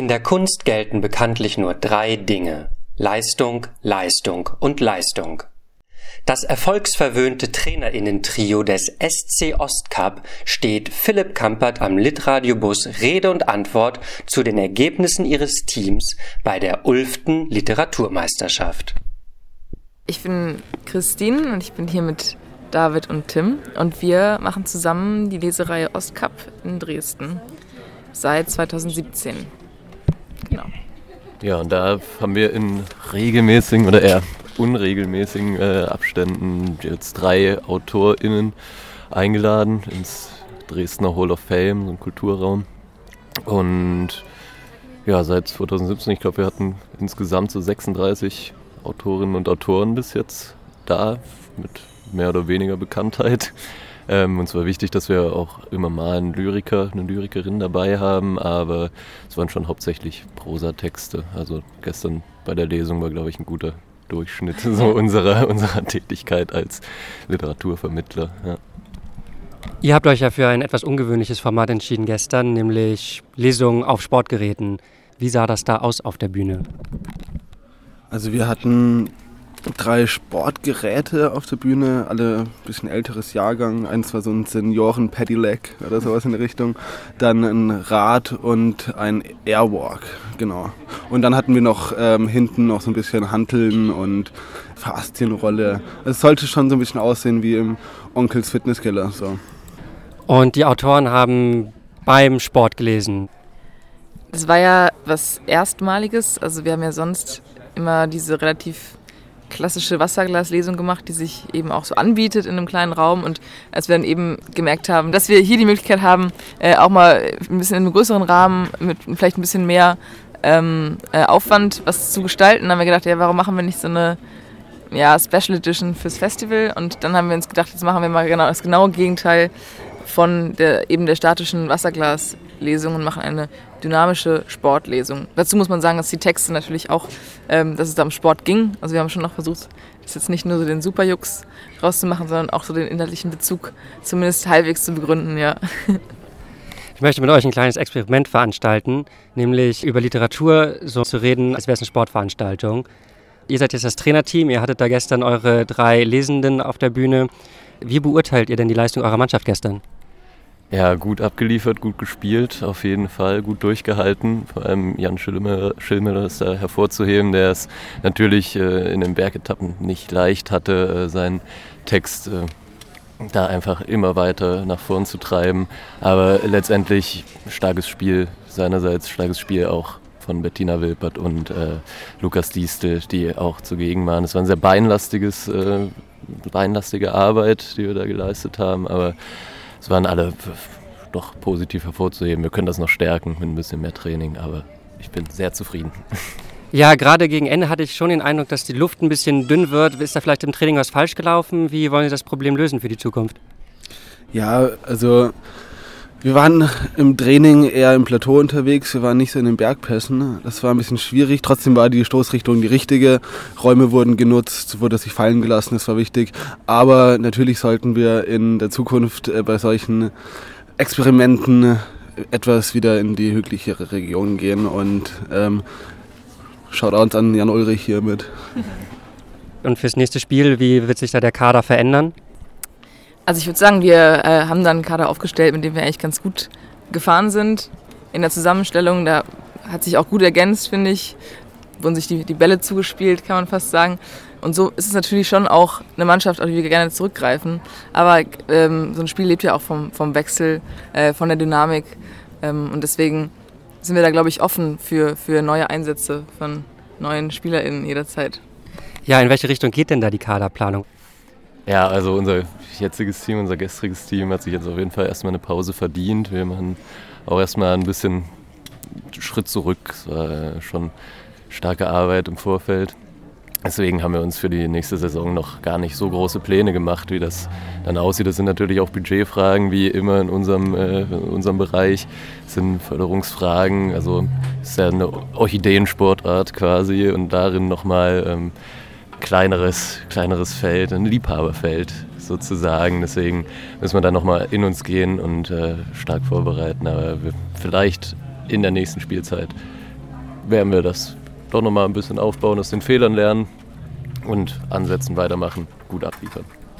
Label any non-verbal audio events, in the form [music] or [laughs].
In der Kunst gelten bekanntlich nur drei Dinge Leistung, Leistung und Leistung. Das erfolgsverwöhnte Trainerinnentrio des SC Ostcup steht Philipp Kampert am Litradiobus Rede und Antwort zu den Ergebnissen ihres Teams bei der Ulften Literaturmeisterschaft. Ich bin Christine und ich bin hier mit David und Tim und wir machen zusammen die Lesereihe Ostcup in Dresden seit 2017. Ja, und da haben wir in regelmäßigen oder eher unregelmäßigen äh, Abständen jetzt drei AutorInnen eingeladen ins Dresdner Hall of Fame, so ein Kulturraum. Und ja, seit 2017, ich glaube, wir hatten insgesamt so 36 Autorinnen und Autoren bis jetzt da mit mehr oder weniger Bekanntheit. Ähm, uns war wichtig, dass wir auch immer mal einen Lyriker, eine Lyrikerin dabei haben, aber es waren schon hauptsächlich Prosatexte. Also gestern bei der Lesung war, glaube ich, ein guter Durchschnitt [laughs] so unserer, unserer Tätigkeit als Literaturvermittler. Ja. Ihr habt euch ja für ein etwas ungewöhnliches Format entschieden gestern, nämlich Lesungen auf Sportgeräten. Wie sah das da aus auf der Bühne? Also wir hatten drei Sportgeräte auf der Bühne, alle ein bisschen älteres Jahrgang. Eins war so ein Senioren-Pedelec oder sowas in der Richtung. Dann ein Rad und ein Airwalk, genau. Und dann hatten wir noch ähm, hinten noch so ein bisschen Hanteln und Faszienrolle. Es sollte schon so ein bisschen aussehen wie im Onkels Fitnesskeller. So. Und die Autoren haben beim Sport gelesen. Das war ja was Erstmaliges. Also wir haben ja sonst immer diese relativ klassische Wasserglaslesung gemacht, die sich eben auch so anbietet in einem kleinen Raum. Und als wir dann eben gemerkt haben, dass wir hier die Möglichkeit haben, äh, auch mal ein bisschen in einem größeren Rahmen mit vielleicht ein bisschen mehr ähm, äh, Aufwand was zu gestalten, haben wir gedacht, ja, warum machen wir nicht so eine ja, Special Edition fürs Festival? Und dann haben wir uns gedacht, jetzt machen wir mal genau das genaue Gegenteil von der, eben der statischen Wasserglaslesung und machen eine dynamische Sportlesung. Dazu muss man sagen, dass die Texte natürlich auch, ähm, dass es da um Sport ging. Also wir haben schon noch versucht, das jetzt nicht nur so den Superjux rauszumachen, sondern auch so den inhaltlichen Bezug zumindest halbwegs zu begründen, ja. [laughs] Ich möchte mit euch ein kleines Experiment veranstalten, nämlich über Literatur so zu reden, als wäre es eine Sportveranstaltung. Ihr seid jetzt das Trainerteam, ihr hattet da gestern eure drei Lesenden auf der Bühne. Wie beurteilt ihr denn die Leistung eurer Mannschaft gestern? Ja, gut abgeliefert, gut gespielt, auf jeden Fall, gut durchgehalten. Vor allem Jan Schilmiller, ist da hervorzuheben, der es natürlich äh, in den Bergetappen nicht leicht hatte, äh, seinen Text äh, da einfach immer weiter nach vorn zu treiben. Aber letztendlich starkes Spiel seinerseits, starkes Spiel auch von Bettina Wilpert und äh, Lukas Diestel, die auch zugegen waren. Es war ein sehr beinlastiges, äh, beinlastige Arbeit, die wir da geleistet haben, aber es waren alle doch positiv hervorzuheben. Wir können das noch stärken mit ein bisschen mehr Training, aber ich bin sehr zufrieden. [laughs] Ja, gerade gegen Ende hatte ich schon den Eindruck, dass die Luft ein bisschen dünn wird. Ist da vielleicht im Training was falsch gelaufen? Wie wollen Sie das Problem lösen für die Zukunft? Ja, also wir waren im Training eher im Plateau unterwegs, wir waren nicht so in den Bergpässen. Das war ein bisschen schwierig. Trotzdem war die Stoßrichtung die richtige. Räume wurden genutzt, wurde sich fallen gelassen, das war wichtig. Aber natürlich sollten wir in der Zukunft äh, bei solchen Experimenten etwas wieder in die hügeligere Region gehen und ähm, Shoutouts an Jan Ulrich hier mit. Und fürs nächste Spiel, wie wird sich da der Kader verändern? Also ich würde sagen, wir äh, haben dann einen Kader aufgestellt, mit dem wir eigentlich ganz gut gefahren sind. In der Zusammenstellung, da hat sich auch gut ergänzt, finde ich. Wurden sich die, die Bälle zugespielt, kann man fast sagen. Und so ist es natürlich schon auch eine Mannschaft, auf die wir gerne zurückgreifen. Aber ähm, so ein Spiel lebt ja auch vom, vom Wechsel, äh, von der Dynamik. Ähm, und deswegen sind wir da, glaube ich, offen für, für neue Einsätze von neuen SpielerInnen jederzeit. Ja, in welche Richtung geht denn da die Kaderplanung? Ja, also unser jetziges Team, unser gestriges Team hat sich jetzt auf jeden Fall erstmal eine Pause verdient. Wir machen auch erstmal ein bisschen Schritt zurück. Es war schon starke Arbeit im Vorfeld. Deswegen haben wir uns für die nächste Saison noch gar nicht so große Pläne gemacht, wie das dann aussieht. Das sind natürlich auch Budgetfragen, wie immer in unserem, äh, in unserem Bereich. Das sind Förderungsfragen. Also es ist ja eine Orchideensportart quasi und darin nochmal ähm, kleineres, kleineres Feld, ein Liebhaberfeld sozusagen. Deswegen müssen wir da nochmal in uns gehen und äh, stark vorbereiten. Aber wir, vielleicht in der nächsten Spielzeit werden wir das doch nochmal ein bisschen aufbauen, aus den Fehlern lernen und ansetzen, weitermachen, gut abliefern.